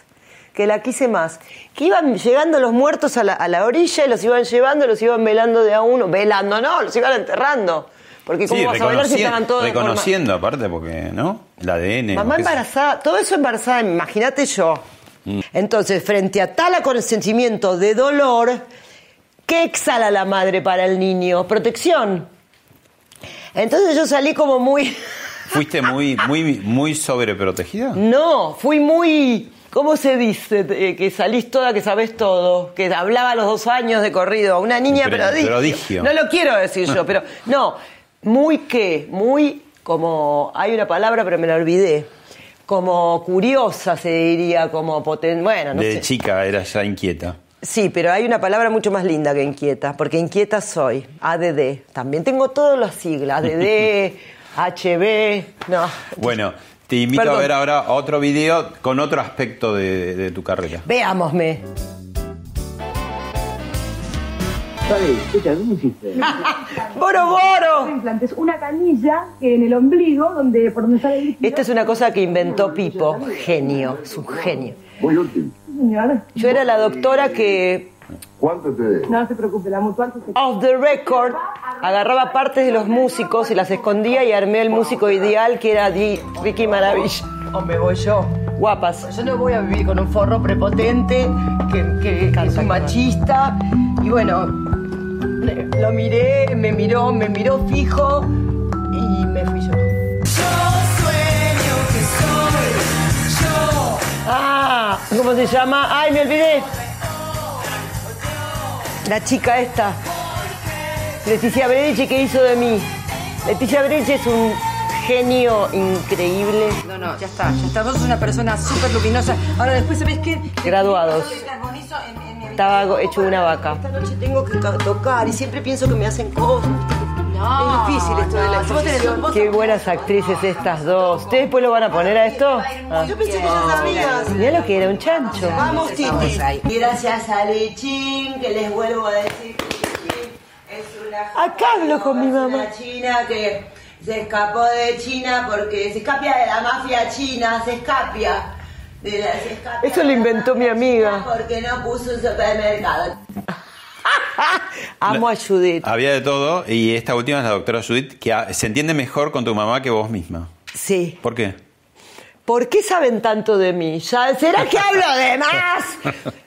que la quise más. Que iban llegando los muertos a la, a la orilla y los iban llevando, los iban velando de a uno. Velando, no, los iban enterrando. Porque ¿cómo Sí, vas a velar si estaban todos de forma- reconociendo, aparte, porque, ¿no? El ADN. Mamá embarazada, todo eso embarazada, imagínate yo. Entonces, frente a tal acontecimiento de dolor, ¿qué exhala la madre para el niño? Protección. Entonces yo salí como muy... *laughs* ¿Fuiste muy, muy, muy sobreprotegida? No, fui muy... ¿Cómo se dice? Eh, que salís toda, que sabés todo. Que hablaba a los dos años de corrido. Una niña Pero- prodigio. prodigio. No lo quiero decir yo, pero... *laughs* No, muy qué, muy como... Hay una palabra, pero me la olvidé. Como curiosa se diría, como potente... Bueno, no de sé. chica era ya inquieta. Sí, pero hay una palabra mucho más linda que inquieta, porque inquieta soy, ADD. También tengo todas las siglas, ADD, HB, *laughs* no. Bueno, te invito Perdón. a ver ahora otro video con otro aspecto de, de tu carrera. Veámosme. *laughs* ¡Boro, boro! implantes, una canilla en el ombligo, donde por donde sale el líquido. Esta es una cosa que inventó Pipo, genio, es un genio. Yo era la doctora que, ¿Cuánto te debo? no se preocupe, la mutual se off the record, agarraba partes de los músicos y las escondía y armé el músico ideal que era Di- Ricky Maravilla. O me voy yo. Guapas. Yo no voy a vivir con un forro prepotente que, que, que es un machista. Y bueno, lo miré, me miró, me miró fijo y me fui yo. Ah, ¿cómo se llama? Ay, me olvidé. La chica esta. Leticia Bredici, ¿qué hizo de mí? Leticia Brecht es un genio increíble. No, no, ya está, ya está. Vos sos una persona súper luminosa. Ahora después, ¿sabés qué? Graduados. Estaba hecho una vaca. Esta noche tengo que ca- tocar y siempre pienso que me hacen cosas. No, es difícil esto de la no, vos tenés- exposición. Qué buenas actrices estas dos. ¿Ustedes después lo van a poner a esto? Ah. Yo pensé que ya sabías. Mirá lo que era un chancho. Vamos, Titi. Gracias a Lechín, que les vuelvo a decir que es una... Acá hablo con mi mamá. Una china que se escapó de China porque se escapia de la mafia china, se escapia. De la, se escapia Eso lo inventó mi amiga. Porque no puso un supermercado. Amo a Judith. Había de todo y esta última es la doctora Judith, que se entiende mejor con tu mamá que vos misma. Sí. ¿Por qué? ¿Por qué saben tanto de mí? ¿Ya- ¿Será que hablo de más?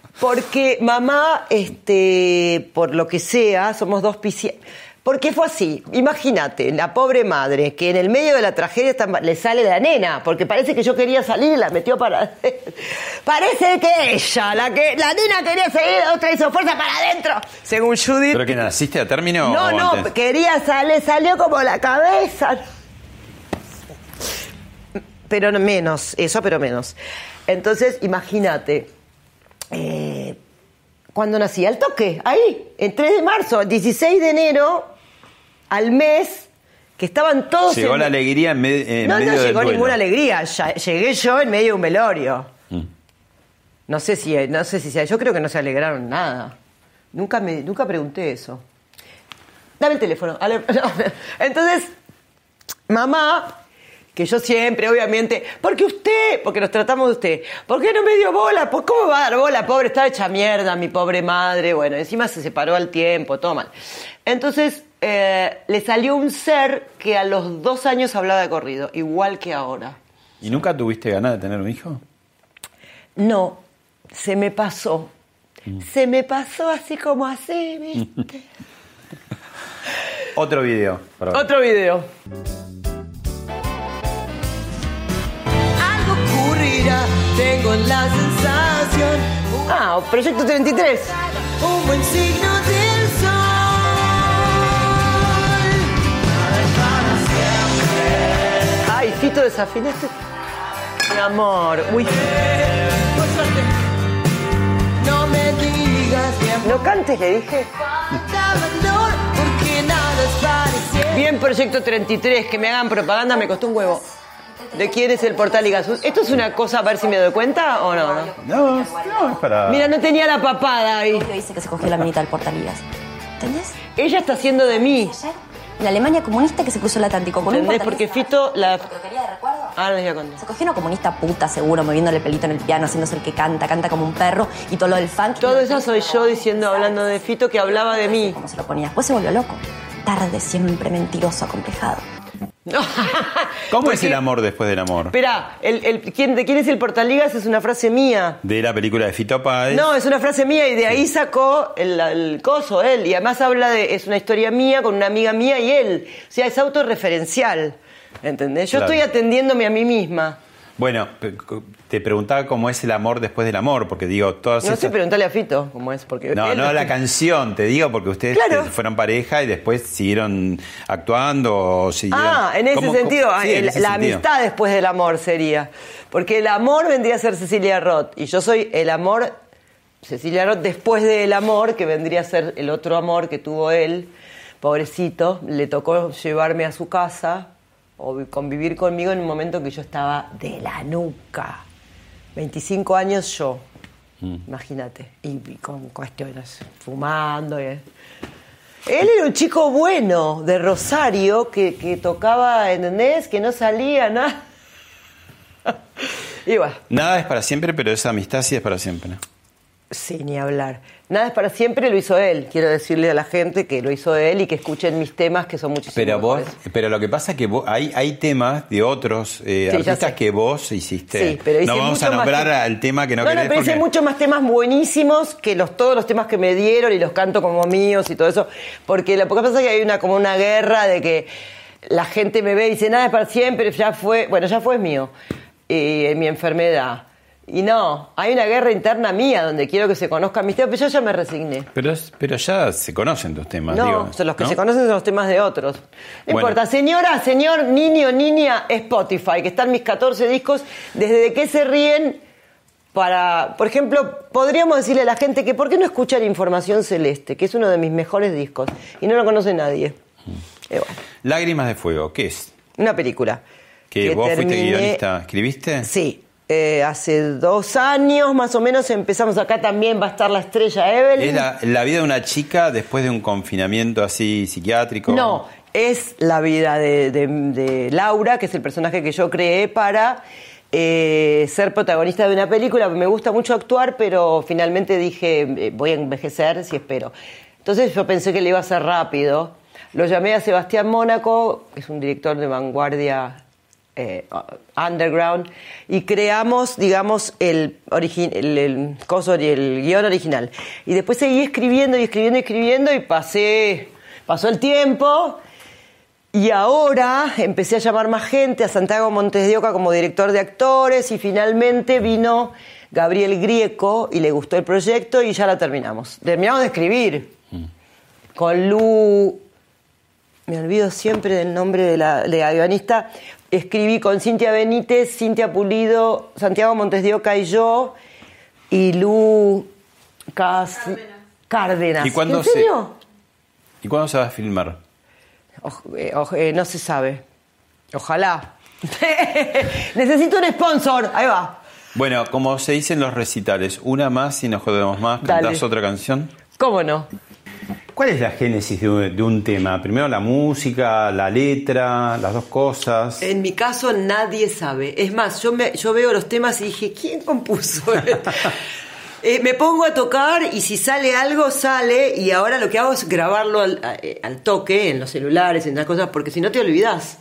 *laughs* Porque mamá, este, por lo que sea, somos dos piscianos. Porque fue así, imagínate, la pobre madre, que en el medio de la tragedia está- le sale la nena, porque parece que yo quería salir y la metió para... *laughs* parece que ella, la que la nena quería seguir, la otra hizo fuerza para adentro, según Judith. ¿Pero que naciste a término No, o no, antes? quería salir, salió como la cabeza. Pero no- menos, eso, pero menos. Entonces, imagínate, eh, cuando nací, al toque, ahí, el 3 de marzo, el 16 de enero, al mes, que estaban todos Llegó en- la alegría en, me- en no, medio no del llegó duelo. ninguna alegría. Ya- llegué yo en medio de un velorio. Mm. No sé si, no sé si, yo creo que no se alegraron nada. Nunca me, nunca pregunté eso. Dame el teléfono. *laughs* No. Entonces, mamá, que yo siempre, obviamente, porque usted, porque nos tratamos de usted, ¿por qué no me dio bola? Pues, ¿Cómo va a dar bola? Pobre, estaba hecha mierda, mi pobre madre. Bueno, encima se separó al tiempo, todo mal. Entonces, eh, le salió un ser que a los dos años hablaba de corrido, igual que ahora. ¿Y nunca tuviste ganas de tener un hijo? No, se me pasó. Se me pasó así como así, ¿viste? *laughs* Otro video. perdón. Otro video. Ocurrirá, tengo la sensación. Ah, Proyecto 33. Un buen signo del sol. Ay, Fito, desafinaste. Mi amor, uy. Por suerte. No me digas No cantes, le dije. Bien, Proyecto 33, que me hagan propaganda me costó un huevo. ¿De quién es el portal? ¿Esto es una cosa a ver si me doy cuenta o no? no? No, no, es para... Mira, no tenía la papada ahí. dice que se cogió la minita del portaligas. ¿Entendés? Ella está haciendo de mí. La Alemania comunista que se cruzó el Atlántico con un ¿Entendés? Porque portaligas. Fito la... Croquería de recuerdo. Ah, no les voy a contar. Se cogió una comunista puta, seguro, moviéndole el pelito en el piano, haciéndose el que canta, canta como un perro y todo lo del funk. Todo eso soy yo diciendo, hablando de Fito, que hablaba de mí. Como se lo ponía. Después se volvió loco. Tarde, siempre mentiroso, acomplejado. *laughs* ¿Cómo es el amor después del amor? Espera, el, el- ¿quién, ¿de quién es el portaligas? Es una frase mía. De la película de Fito Páez. No, es una frase mía y de ahí sacó el, el coso él. Y además habla de, es una historia mía con una amiga mía y él. O sea, es autorreferencial. ¿Entendés? Yo Claro. estoy atendiéndome a mí misma. Bueno, te preguntaba cómo es el amor después del amor, porque digo, todas No sé, estas... preguntarle a Fito cómo es. Porque No, él- no la canción, te digo, porque ustedes Claro. eh, fueron pareja y después siguieron actuando o siguieron... Ah, en ese ¿Cómo- sentido, cómo- sí, en el- ese la sentido. amistad después del amor sería. Porque el amor vendría a ser Cecilia Roth y yo soy el amor, Cecilia Roth después del amor, que vendría a ser el otro amor que tuvo él, pobrecito, le tocó llevarme a su casa o vi- convivir conmigo en un momento en que yo estaba de la nuca. 25 años yo, imagínate, y, y con cuestiones, fumando. y- él era un chico bueno de Rosario que, que tocaba, ¿entendés? Que no salía nada. *laughs* y bueno, Nada es para siempre, pero esa amistad sí es para siempre. sí, ni hablar. Nada es para siempre, lo hizo él. Quiero decirle a la gente que lo hizo él y que escuchen mis temas que son muchísimo Pero vos, pero lo que pasa es que vos- hay, hay temas de otros eh, Sí, artistas que vos hiciste. Sí, pero hice no vamos a nombrar que- al tema que no, No, no, querés pero hice porque- muchos más temas buenísimos que los, todos los temas que me dieron y los canto como míos y todo eso. Porque lo que pasa es que hay una como una guerra de que la gente me ve y dice, nada es para siempre, ya fue, bueno, ya fue es mío, y, eh, mi enfermedad. Y no, hay una guerra interna mía donde quiero que se conozcan mis temas, pero yo ya me resigné. Pero, es- pero ya se conocen tus temas, No, digo. son los que ¿no? se conocen son los temas de otros. No Bueno. importa, señora, señor, niño, niña, Spotify, que están mis 14 discos, desde de qué se ríen para, por ejemplo, podríamos decirle a la gente que por qué no escuchan Información Celeste, que es uno de mis mejores discos, y no lo conoce nadie. Mm. Eh, bueno, Lágrimas de Fuego, ¿qué es? una película. ¿Que, vos fuiste guionista? ¿Escribiste? Sí. Eh, hace dos años más o menos empezamos acá también va a estar la estrella Evelyn. ¿Es la, la vida de una chica después de un confinamiento así psiquiátrico? No, es la vida de, de- de Laura, que es el personaje que yo creé para eh, ser protagonista de una película. Me gusta mucho actuar, pero finalmente dije, eh, voy a envejecer si espero. Entonces yo pensé que le iba a hacer rápido. Lo llamé a Sebastián Mónaco, que es un director de vanguardia eh, underground, y creamos, digamos, el, origi- el, el coso, el guion original. Y después seguí escribiendo y escribiendo y escribiendo y pasé, pasó el tiempo. Y ahora empecé a llamar más gente, a Santiago Montes de Oca como director de actores y finalmente vino Gabriel Grieco y le gustó el proyecto y ya la terminamos. Terminamos de escribir con Lu, me olvido siempre del nombre de la, de la guionista, escribí con Cintia Benítez, Cintia Pulido, Santiago Montes de Oca y yo y Lu Cas- Cárdenas. ¿Y cuándo ¿En se- serio? ¿Y cuándo se va a filmar? Eh, eh, no se sabe. Ojalá. *laughs* Necesito un sponsor. Ahí va. Bueno, como se dice en los recitales, una más y nos jodemos más. Dale. ¿Cantás otra canción? ¿Cómo no? ¿Cuál es la génesis de un, de un tema? Primero la música, la letra, las dos cosas. En mi caso nadie sabe. Es más, yo, me- yo veo los temas y dije, ¿quién compuso? *laughs* Eh, me pongo a tocar y si sale algo, sale. Y ahora lo que hago es grabarlo al, eh, al toque, en los celulares, en las cosas, porque si no te olvidas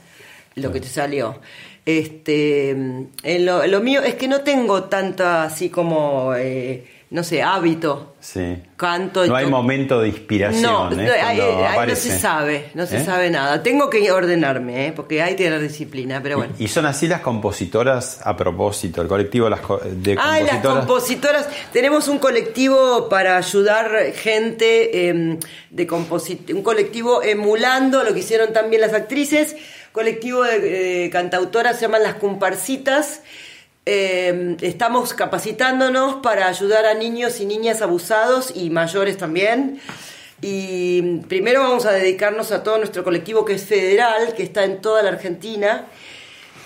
lo que te salió. Este, en lo, lo mío es que no tengo tanta así como, eh, no sé, hábito. Sí. Canto No hay to- momento de inspiración. No, ¿eh? no, ahí- Cuando ahí no se sabe, no se ¿Eh? sabe nada. Tengo que ordenarme, ¿eh? porque hay que tener disciplina, pero bueno. Y son así las compositoras a propósito, el colectivo de las co- de Ay, las compositoras. compositoras. Tenemos un colectivo para ayudar gente eh, de composit un colectivo emulando lo que hicieron también las actrices. Colectivo de eh, cantautoras se llaman las comparsitas. Eh, estamos capacitándonos para ayudar a niños y niñas abusados y mayores también. Y primero vamos a dedicarnos a todo nuestro colectivo que es federal, que está en toda la Argentina.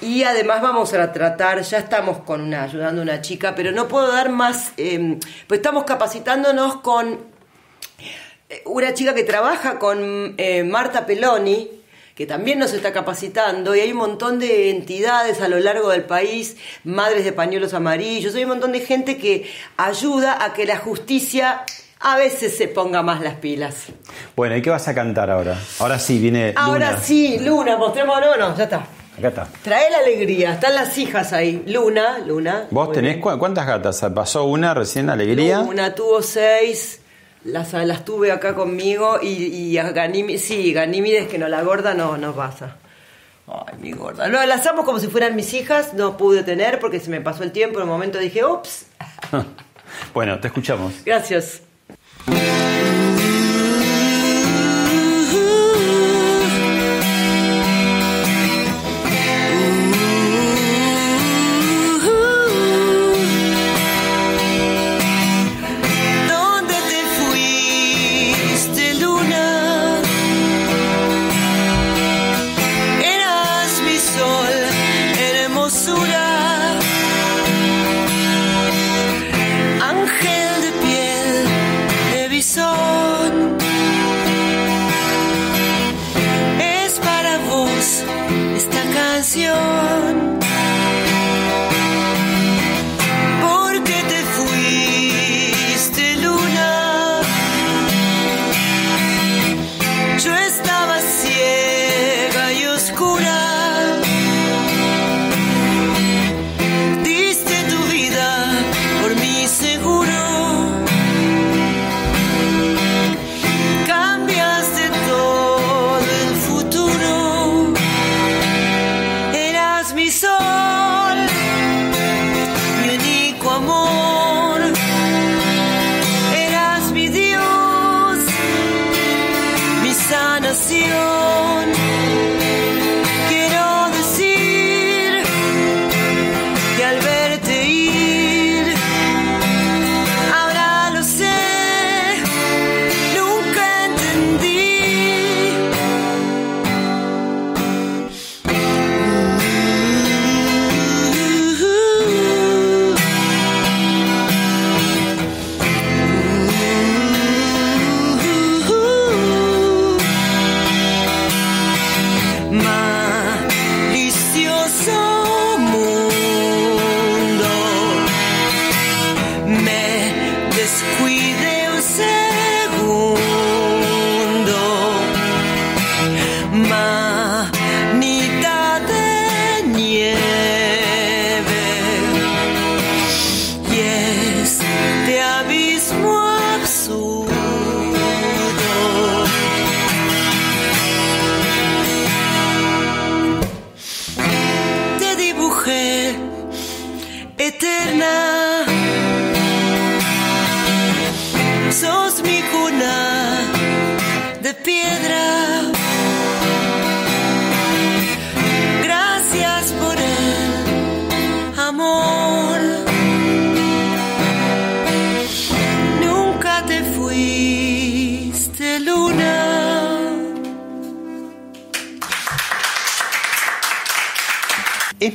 Y además vamos a tratar, ya estamos con ayudando a una chica, pero no puedo dar más, eh, pues estamos capacitándonos con eh, una chica que trabaja con eh, Marta Peloni, que también nos está capacitando, y hay un montón de entidades a lo largo del país, madres de pañuelos amarillos, hay un montón de gente que ayuda a que la justicia a veces se ponga más las pilas. Bueno, ¿y qué vas a cantar ahora? Ahora sí, viene Ahora sí, Luna, mostrémoslo, no, ya está. Acá está. Trae la alegría, están las hijas ahí. Luna, Luna. ¿Vos tenés bien. cuántas gatas? ¿Pasó una recién, Alegría? Luna tuvo seis, las, las tuve acá conmigo y, y a Ganímedes, sí, Ganímedes que no, la gorda no, no pasa. Ay, mi gorda. No, las amo como si fueran mis hijas, no pude tener porque se me pasó el tiempo, en un momento dije, ups, *laughs* bueno, te escuchamos. gracias. Esta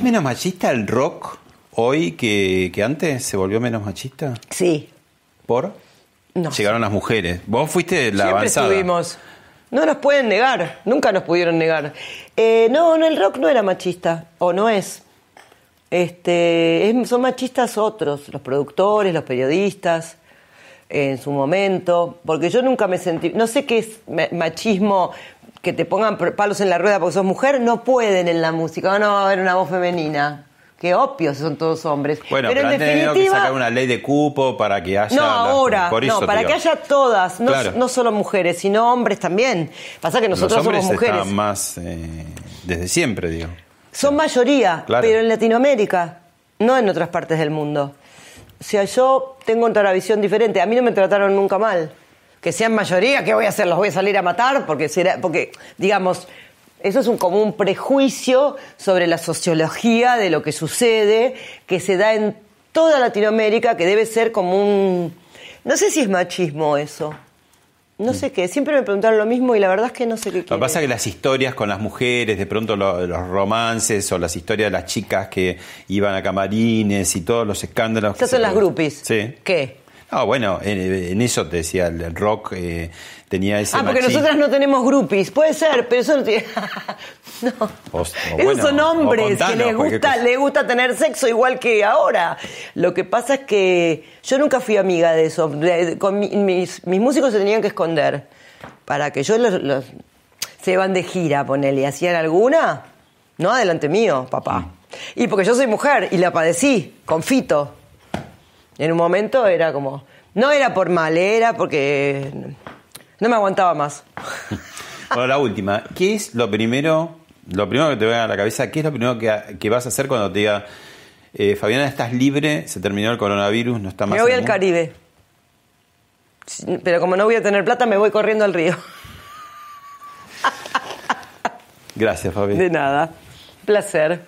menos machista el rock hoy que, que antes? ¿Se volvió menos machista? Sí. ¿Por? No. Llegaron las mujeres. Vos fuiste la Siempre avanzada. estuvimos. No nos pueden negar, nunca nos pudieron negar. Eh, no, no, el rock no era machista, o no es. Este, es- son machistas otros, los productores, los periodistas, en su momento, porque yo nunca me sentí, no sé qué es ma- machismo, que te pongan palos en la rueda porque sos mujer, no pueden en la música, no va a haber una voz femenina. Qué obvio, son todos hombres. Bueno, pero, pero, en han tenido que definitiva, sacar una ley de cupo para que haya. no, las- ahora, por eso no, para que haya todas, no, Claro. no solo mujeres, sino hombres también. Pasa que nosotros Los hombres somos mujeres. están más eh, desde siempre, digo. Son mayoría, Claro. pero en Latinoamérica, no en otras partes del mundo. O sea, yo tengo otra visión diferente. A mí no me trataron nunca mal. Que sean mayoría, ¿qué voy a hacer? ¿Los voy a salir a matar? Porque, será, porque digamos, eso es un, como un prejuicio sobre la sociología de lo que sucede, que se da en toda Latinoamérica, que debe ser como un... No sé si es machismo eso. No sé qué. Siempre me preguntaron lo mismo y la verdad es que no sé qué Lo que pasa es que las historias con las mujeres, de pronto lo- los romances o las historias de las chicas que iban a camarines y todos los escándalos. que Esas se son las groupies. Sí. ¿Qué? Ah, bueno, en, en eso te decía, el, rock eh, tenía ese Ah, porque machismo. nosotras no tenemos groupies. Puede ser, pero eso no tiene... *laughs* no. O- o Esos bueno, son hombres contanos que les gusta, les gusta tener sexo igual que ahora. Lo que pasa es que yo nunca fui amiga de eso. Con mis, mis músicos se tenían que esconder para que yo los, los- se van de gira, ponele, y hacían alguna, no adelante mío, papá. Mm. Y porque yo soy mujer y la padecí, con Fito. En un momento era como, no era por mal, era porque no me aguantaba más. *laughs* Bueno, la última. ¿Qué es lo primero, lo primero que te venga a la cabeza, qué es lo primero que, que vas a hacer cuando te diga, eh, Fabiana, estás libre, se terminó el coronavirus, no está más Me voy al mundo"? Caribe. Pero como no voy a tener plata, me voy corriendo al río. Gracias, Fabi. De nada. Placer.